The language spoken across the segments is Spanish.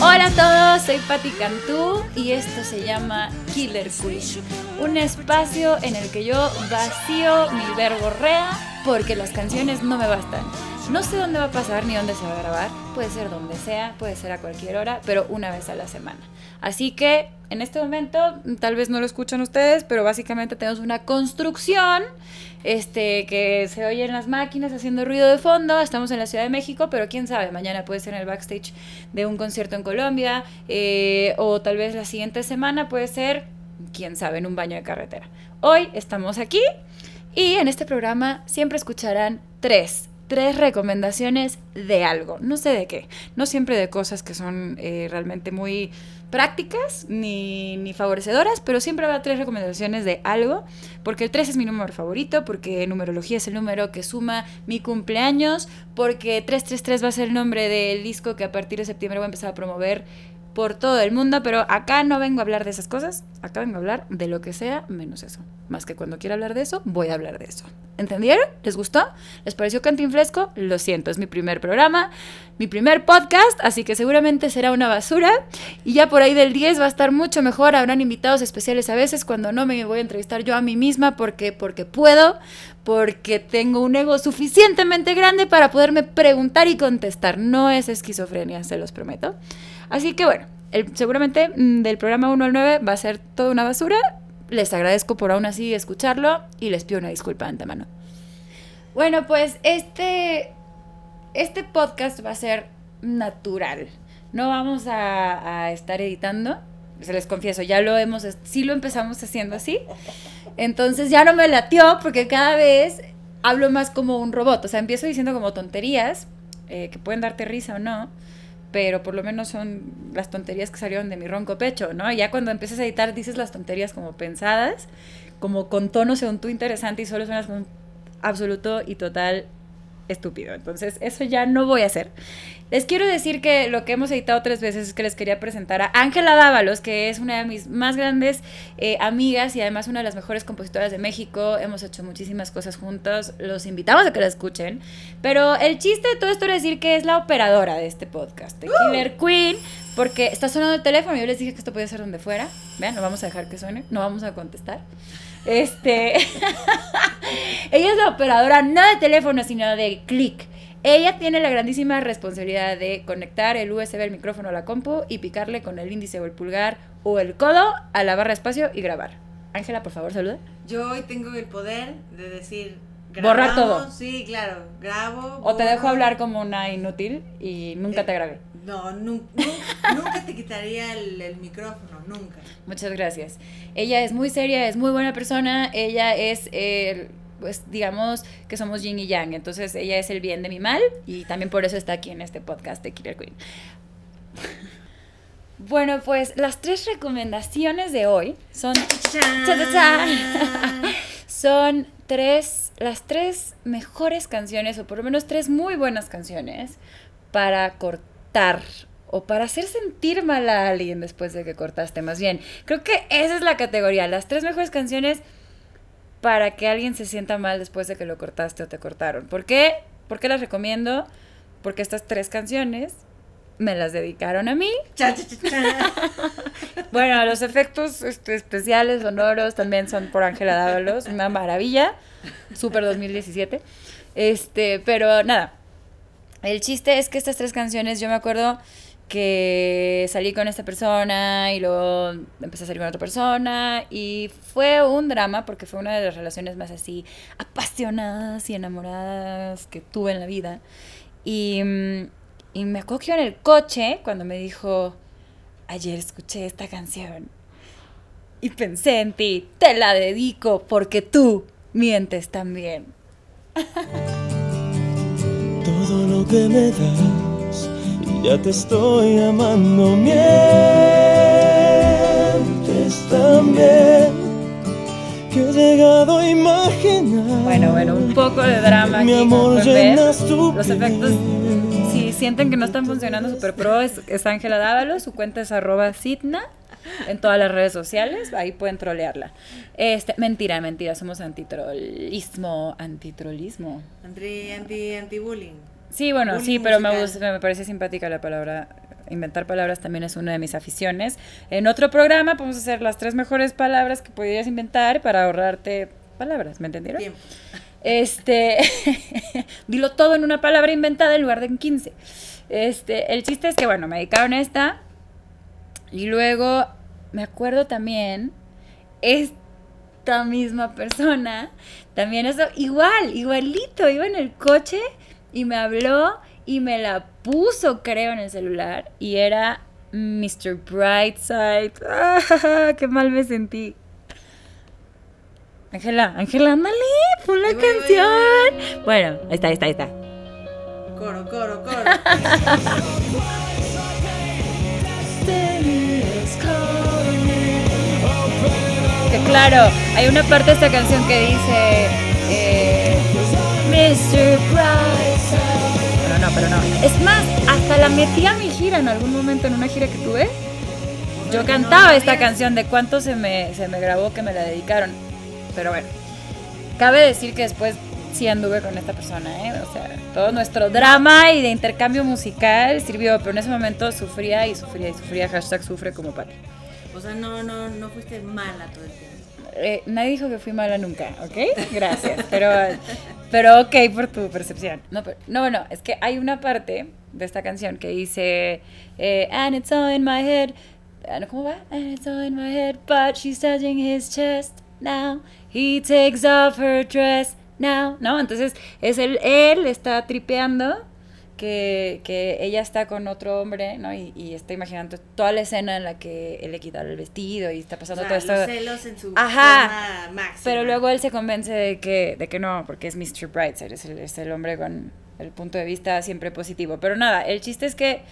Hola a todos, soy Patti Cantú y esto se llama Killer Queen, un espacio en el que yo vacío mi verborrea porque las canciones no me bastan. No sé dónde va a pasar ni dónde se va a grabar, puede ser donde sea, puede ser a cualquier hora, pero una vez a la semana. Así que en este momento, tal vez no lo escuchan ustedes, pero básicamente tenemos una construcción este, que se oye en las máquinas haciendo ruido de fondo. Estamos en la Ciudad de México, pero quién sabe, mañana puede ser en el backstage de un concierto en Colombia, eh, o tal vez la siguiente semana puede ser, quién sabe, en un baño de carretera. Hoy estamos aquí y en este programa siempre escucharán tres tres recomendaciones de algo, no sé de qué, no siempre de cosas que son eh, realmente muy prácticas ni, ni, favorecedoras, pero siempre habrá tres recomendaciones de algo, porque el 3 es mi número favorito, porque numerología es el número que suma mi cumpleaños, porque 333 va a ser el nombre del disco que a partir de septiembre voy a empezar a promover por todo el mundo, pero acá no vengo a hablar de esas cosas, acá vengo a hablar de lo que sea menos eso. Más que cuando quiera hablar de eso, voy a hablar de eso. ¿Entendieron? ¿Les gustó? ¿Les pareció cantinflesco? Lo siento, es mi primer programa, mi primer podcast, así que seguramente será una basura. Y ya por ahí del 10 va a estar mucho mejor, habrán invitados especiales a veces cuando no me voy a entrevistar yo a mí misma porque, porque puedo, porque tengo un ego suficientemente grande para poderme preguntar y contestar. No es esquizofrenia, se los prometo. Así que bueno, seguramente mm, del programa 1 al 9 va a ser toda una basura. Les agradezco por aún así escucharlo y les pido una disculpa de antemano. Bueno, pues este, este podcast va a ser natural. No vamos a, estar editando. Se les confieso, ya lo hemos, sí lo empezamos haciendo así. Entonces ya no me latió porque cada vez hablo más como un robot. O sea, empiezo diciendo como tonterías, eh, que pueden darte risa o no pero por lo menos son las tonterías que salieron de mi ronco pecho, ¿no? Ya cuando empiezas a editar dices las tonterías como pensadas, como con tono según tú interesante y solo suenas como un absoluto y total estúpido. Entonces, eso ya no voy a hacer. Les quiero decir que lo que hemos editado tres veces es que les quería presentar a Ángela Dávalos, que es una de mis más grandes eh, amigas y además una de las mejores compositoras de México. Hemos hecho muchísimas cosas juntos. Los invitamos a que la escuchen. Pero el chiste de todo esto es decir que es la operadora de este podcast, de Killer Queen, porque está sonando el teléfono. y Yo les dije que esto podía ser donde fuera. Vean, no vamos a dejar que suene, no vamos a contestar. Este. ella es la operadora no de teléfono, sino de click. Ella tiene la grandísima responsabilidad de conectar el USB al micrófono a la compu y picarle con el índice o el pulgar o el codo a la barra de espacio y grabar. Ángela, por favor, saluda. Yo hoy tengo el poder de decir borrar todo. Sí, claro, grabo. O te dejo hablar como una inútil y nunca te grabé. No, nunca, nunca te quitaría el, micrófono, nunca. Muchas gracias. Ella es muy seria, es muy buena persona, ella es, eh, pues digamos que somos yin y yang, entonces ella es el bien de mi mal y también por eso está aquí en este podcast de Killer Queen. Bueno, pues las tres recomendaciones de hoy son... son tres, las tres mejores canciones, o por lo menos tres muy buenas canciones, para cortar o para hacer sentir mal a alguien después de que cortaste, más bien. Creo que esa es la categoría, las tres mejores canciones para que alguien se sienta mal después de que lo cortaste o te cortaron. ¿Por qué? ¿Por qué las recomiendo? Porque estas tres canciones me las dedicaron a mí. bueno, los efectos este, especiales, sonoros, también son por Ángela Dávalos, una maravilla, super 2017. Este, pero nada, el chiste es que estas tres canciones, yo me acuerdo que salí con esta persona y luego empecé a salir con otra persona y fue un drama porque fue una de las relaciones más así apasionadas y enamoradas que tuve en la vida. Y, y me acogió en el coche cuando me dijo, ayer escuché esta canción y pensé en ti, te la dedico porque tú mientes también. todo lo que me das y ya te estoy amando. Mientes también que he llegado a imaginar. Bueno, bueno, un poco de drama aquí. Mi amor, llenas tu Los efectos, si sienten que no están funcionando super pro, es Ángela Dávalo, su cuenta es arroba Sidna. en todas las redes sociales, ahí pueden trolearla. Este, mentira, mentira, somos antitrolismo, antitrolismo. Anti, anti, anti bullying. Sí, bueno, sí, pero me, gusta, me parece simpática la palabra. Inventar palabras también es una de mis aficiones. En otro programa podemos hacer las tres mejores palabras que podrías inventar para ahorrarte palabras, ¿me entendieron? Tiempo. Este, dilo todo en una palabra inventada en lugar de en 15. Este, el chiste es que, bueno, me dedicaron a esta. Y luego, me acuerdo también, esta misma persona, también eso, igual, igualito, iba en el coche y me habló y me la puso, creo, en el celular. Y era Mr. Brightside. ¡Ah, qué mal me sentí! Ángela, Ángela, ándale, pon la canción. Bueno, ahí está, ahí está, ahí está. Coro, coro, coro. Que claro, hay una parte de esta canción que dice eh, Mr. Brightside. Pero no. Es más, hasta la metí a mi gira en algún momento, en una gira que tuve. Yo cantaba esta canción de cuánto se me, se me grabó que me la dedicaron. Pero bueno, cabe decir que después sí anduve con esta persona, ¿eh? O sea, todo nuestro drama y de intercambio musical sirvió, pero en ese momento sufría y sufría y sufría. Hashtag sufre como Pati. O sea, no, no, no fuiste mala todo el tiempo. Eh, nadie dijo que fui mala nunca, ¿ok? Gracias, pero, pero ok por tu percepción. No, pero- no, es que hay una parte de esta canción que dice, eh, and it's all in my head, Ah, ¿cómo va? And it's all in my head, but she's touching his chest now, he takes off her dress now, ¿no? Entonces, es el, él está tripeando que, que ella está con otro hombre, ¿no? Y, y está imaginando toda la escena en la que él le quita el vestido y está O pasando sea, todo esto. los celos en su Ajá. forma máxima. Pero luego él se convence de que, de que no, porque es Mr. Brightside, es el, es el hombre con el punto de vista siempre positivo. Pero nada, el chiste es que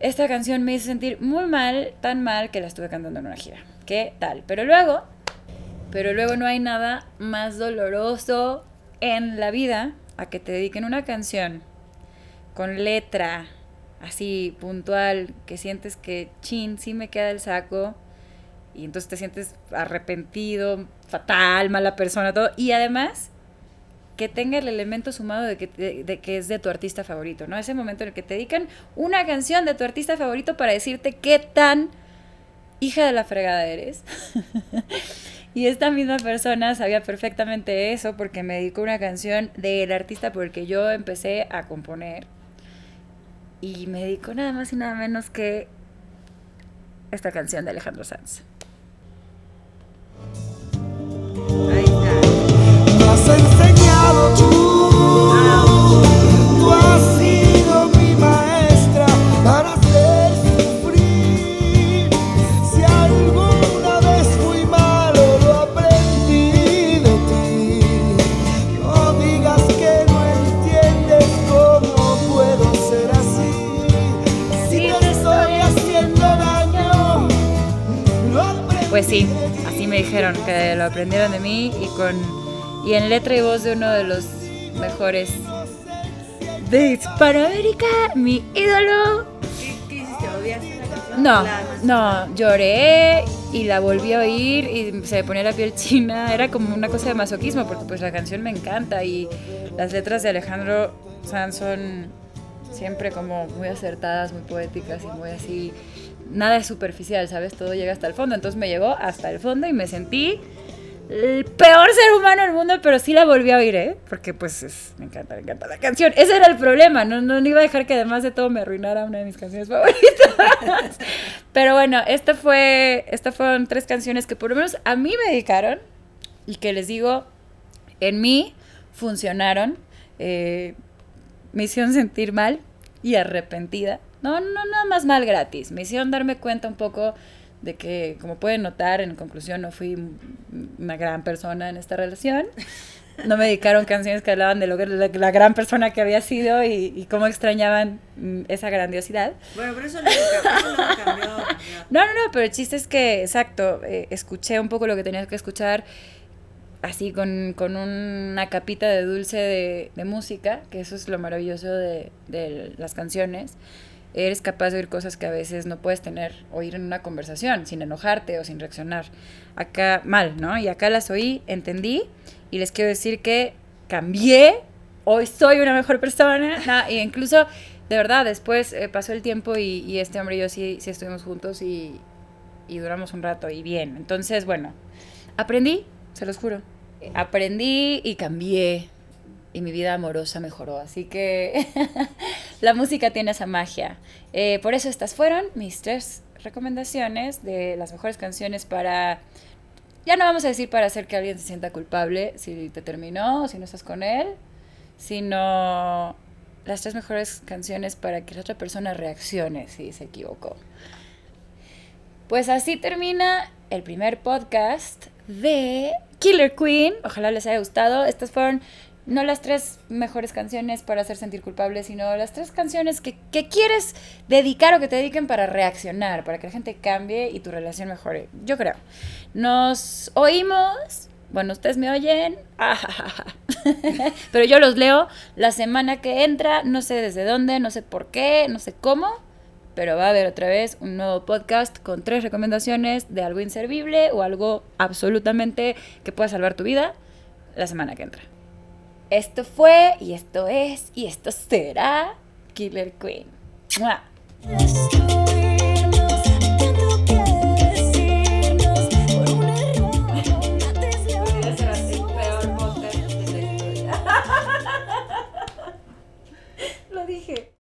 esta canción me hizo sentir muy mal, tan mal que la estuve cantando en una gira. ¿Qué tal? Pero luego, pero luego no hay nada más doloroso en la vida a que te dediquen una canción con letra así puntual, que sientes que chin, sí me queda el saco y entonces te sientes arrepentido, fatal, mala persona, todo. Y además, que tenga el elemento sumado de que, de, de que es de tu artista favorito, ¿no? Ese momento en el que te dedican una canción de tu artista favorito para decirte qué tan hija de la fregada eres. y esta misma persona sabía perfectamente eso porque me dedicó una canción del artista por el que yo empecé a componer. Y me dedicó nada más y nada menos que esta canción de Alejandro Sanz. Aprendí. Pues sí, así me dijeron que lo aprendieron de mí y con y en letra y voz de uno de los mejores de Hispanoamérica, mi ídolo. ¿Qué, qué hiciste? ¿Odiaste la canción? No, no, lloré y la volví a oír y se me ponía la piel china. Era como una cosa de masoquismo porque pues la canción me encanta y las letras de Alejandro Sanz son siempre como muy acertadas, muy poéticas y muy así. Nada es superficial, ¿sabes? Todo llega hasta el fondo. Entonces me llegó hasta el fondo y me sentí el peor ser humano del mundo, pero sí la volví a oír, ¿eh? Porque pues es- me encanta, me encanta la canción. Ese era el problema, no, no, iba a dejar que además de todo me arruinara una de mis canciones favoritas. pero bueno, esta fue, estas fueron tres canciones que por lo menos a mí me dedicaron y que les digo, en mí funcionaron. Eh, me hicieron sentir mal y arrepentida. No, no, nada más mal gratis. Me hicieron darme cuenta un poco de que, como pueden notar, en conclusión no fui una gran persona en esta relación. No me dedicaron canciones que hablaban de lo que, la, la gran persona que había sido y, y cómo extrañaban mm, esa grandiosidad. Bueno, pero eso cambió. cambió. No, no, no, pero el chiste es que, exacto, eh, escuché un poco lo que tenía que escuchar, así con, con una capita de dulce de, de música, que eso es lo maravilloso de, de las canciones. Eres capaz de oír cosas que a veces no puedes tener, oír en una conversación, sin enojarte o sin reaccionar. Acá mal, ¿no? Y acá las oí, entendí y les quiero decir que cambié, hoy soy una mejor persona, e incluso, de verdad, después eh, pasó el tiempo y, y, este hombre y yo sí, sí estuvimos juntos y, y duramos un rato y bien. Entonces, bueno, aprendí, se los juro. Aprendí y cambié y mi vida amorosa mejoró. Así que la música tiene esa magia. Eh, por eso estas fueron mis tres recomendaciones de las mejores canciones para... Ya no vamos a decir para hacer que alguien se sienta culpable si te terminó o si no estás con él, sino las tres mejores canciones para que la otra persona reaccione si se equivocó. Pues así termina el primer podcast de Killer Queen. Ojalá les haya gustado. Estas fueron no las tres mejores canciones para hacer sentir culpable, sino las tres canciones que, que, quieres dedicar o que te dediquen para reaccionar, para que la gente cambie y tu relación mejore. Yo creo. Nos oímos. Bueno, ustedes me oyen. Pero yo los leo la semana que entra. No sé desde dónde, no sé por qué, no sé cómo. Pero va a haber otra vez un nuevo podcast con tres recomendaciones de algo inservible o algo absolutamente que pueda salvar tu vida la semana que entra. Esto fue, y esto es, y esto será Killer Queen. ¡Mua!